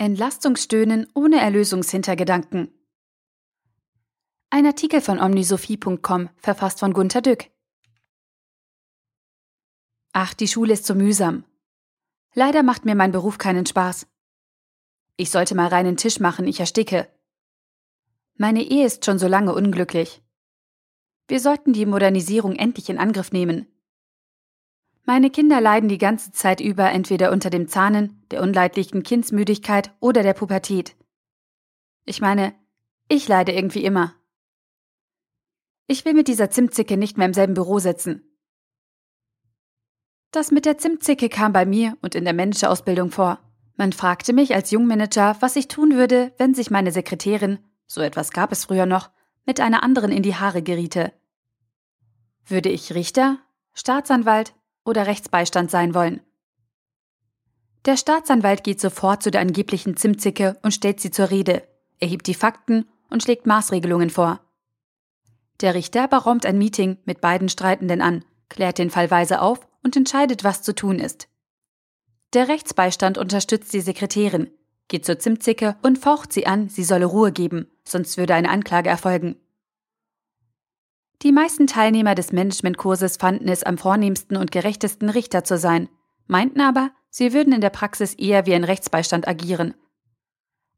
Entlastungsstöhnen ohne Erlösungshintergedanken. Ein Artikel von omnisophie.com, verfasst von Gunter Dück. Ach, die Schule ist so mühsam. Leider macht mir mein Beruf keinen Spaß. Ich sollte mal reinen Tisch machen, ich ersticke. Meine Ehe ist schon so lange unglücklich. Wir sollten die Modernisierung endlich in Angriff nehmen. Meine Kinder leiden die ganze Zeit über entweder unter dem Zahnen, der unleidlichen Kindsmüdigkeit oder der Pubertät. Ich meine, ich leide irgendwie immer. Ich will mit dieser Zimtzicke nicht mehr im selben Büro sitzen. Das mit der Zimtzicke kam bei mir und in der Managerausbildung vor. Man fragte mich als Jungmanager, was ich tun würde, wenn sich meine Sekretärin, so etwas gab es früher noch, mit einer anderen in die Haare geriete. Würde ich Richter, Staatsanwalt oder Rechtsbeistand sein wollen. Der Staatsanwalt geht sofort zu der angeblichen Zimtzicke und stellt sie zur Rede, erhebt die Fakten und schlägt Maßregelungen vor. Der Richter beraumt ein Meeting mit beiden Streitenden an, klärt den Fall weise auf und entscheidet, was zu tun ist. Der Rechtsbeistand unterstützt die Sekretärin, geht zur Zimtzicke und faucht sie an, sie solle Ruhe geben, sonst würde eine Anklage erfolgen. Die meisten Teilnehmer des Managementkurses fanden es am vornehmsten und gerechtesten, Richter zu sein, meinten aber, sie würden in der Praxis eher wie ein Rechtsbeistand agieren.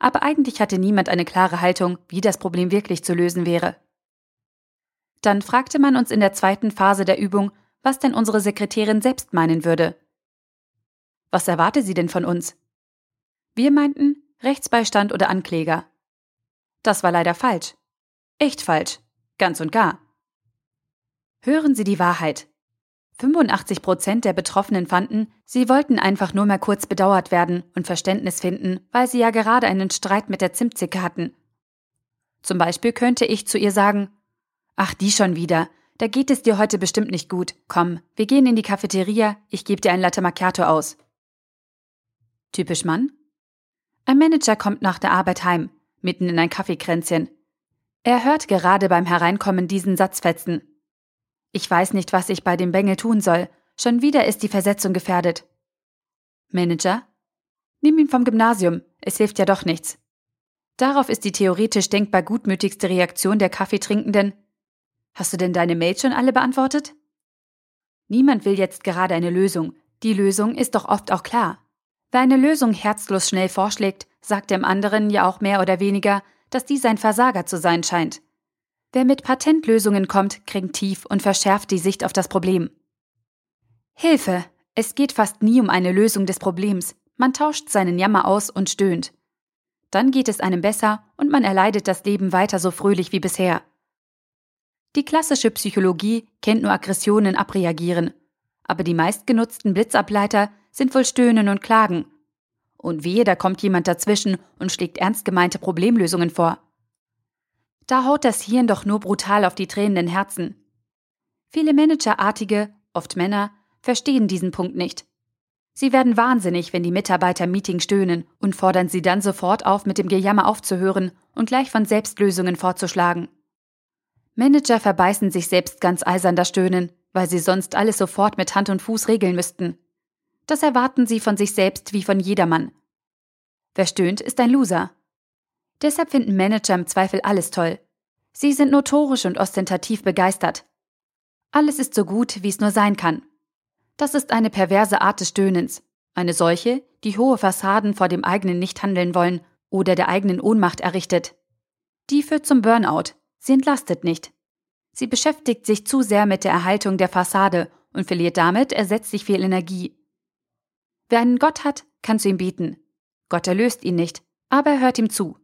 Aber eigentlich hatte niemand eine klare Haltung, wie das Problem wirklich zu lösen wäre. Dann fragte man uns in der zweiten Phase der Übung, was denn unsere Sekretärin selbst meinen würde. Was erwarte sie denn von uns? Wir meinten Rechtsbeistand oder Ankläger. Das war leider falsch. Echt falsch. Ganz und gar. Hören Sie die Wahrheit. 85 Prozent der Betroffenen fanden, sie wollten einfach nur mal kurz bedauert werden und Verständnis finden, weil sie ja gerade einen Streit mit der Zimtzicke hatten. Zum Beispiel könnte ich zu ihr sagen, Ach, die schon wieder. Da geht es dir heute bestimmt nicht gut. Komm, wir gehen in die Cafeteria, ich gebe dir ein Latte Macchiato aus. Typisch Mann? Ein Manager kommt nach der Arbeit heim, mitten in ein Kaffeekränzchen. Er hört gerade beim Hereinkommen diesen Satz fetzen. Ich weiß nicht, was ich bei dem Bengel tun soll. Schon wieder ist die Versetzung gefährdet. Manager? Nimm ihn vom Gymnasium. Es hilft ja doch nichts. Darauf ist die theoretisch denkbar gutmütigste Reaktion der Kaffeetrinkenden. Hast du denn deine Mails schon alle beantwortet? Niemand will jetzt gerade eine Lösung. Die Lösung ist doch oft auch klar. Wer eine Lösung herzlos schnell vorschlägt, sagt dem anderen ja auch mehr oder weniger, dass dies ein Versager zu sein scheint. Wer mit Patentlösungen kommt, kringt tief und verschärft die Sicht auf das Problem. Hilfe! Es geht fast nie um eine Lösung des Problems. Man tauscht seinen Jammer aus und stöhnt. Dann geht es einem besser und man erleidet das Leben weiter so fröhlich wie bisher. Die klassische Psychologie kennt nur Aggressionen abreagieren, aber die meistgenutzten Blitzableiter sind wohl Stöhnen und Klagen. Und wehe, da kommt jemand dazwischen und schlägt ernst gemeinte Problemlösungen vor. Da haut das Hirn doch nur brutal auf die tränenden Herzen. Viele Managerartige, oft Männer, verstehen diesen Punkt nicht. Sie werden wahnsinnig, wenn die Mitarbeiter Meeting stöhnen und fordern sie dann sofort auf, mit dem Gejammer aufzuhören und gleich von Selbstlösungen vorzuschlagen. Manager verbeißen sich selbst ganz eisern das Stöhnen, weil sie sonst alles sofort mit Hand und Fuß regeln müssten. Das erwarten sie von sich selbst wie von jedermann. Wer stöhnt, ist ein Loser. Deshalb finden Manager im Zweifel alles toll. Sie sind notorisch und ostentativ begeistert. Alles ist so gut, wie es nur sein kann. Das ist eine perverse Art des Stöhnens, eine solche, die hohe Fassaden vor dem eigenen nicht handeln wollen oder der eigenen Ohnmacht errichtet. Die führt zum Burnout, sie entlastet nicht. Sie beschäftigt sich zu sehr mit der Erhaltung der Fassade und verliert damit ersetzlich viel Energie. Wer einen Gott hat, kann zu ihm bieten. Gott erlöst ihn nicht, aber er hört ihm zu.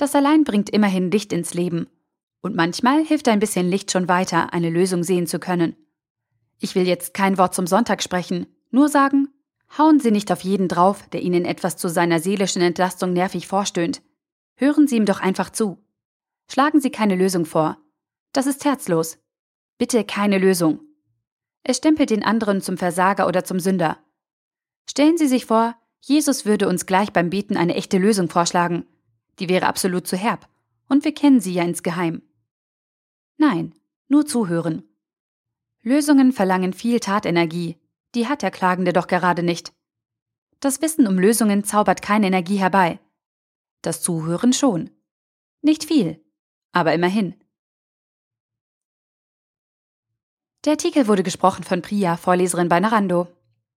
Das allein bringt immerhin Licht ins Leben. Und manchmal hilft ein bisschen Licht schon weiter, eine Lösung sehen zu können. Ich will jetzt kein Wort zum Sonntag sprechen, nur sagen, hauen Sie nicht auf jeden drauf, der Ihnen etwas zu seiner seelischen Entlastung nervig vorstöhnt. Hören Sie ihm doch einfach zu. Schlagen Sie keine Lösung vor. Das ist herzlos. Bitte keine Lösung. Es stempelt den anderen zum Versager oder zum Sünder. Stellen Sie sich vor, Jesus würde uns gleich beim Beten eine echte Lösung vorschlagen die wäre absolut zu herb. Und wir kennen sie ja insgeheim. Nein, nur zuhören. Lösungen verlangen viel Tatenergie. Die hat der Klagende doch gerade nicht. Das Wissen um Lösungen zaubert keine Energie herbei. Das Zuhören schon. Nicht viel, aber immerhin. Der Artikel wurde gesprochen von Priya, Vorleserin bei Narando.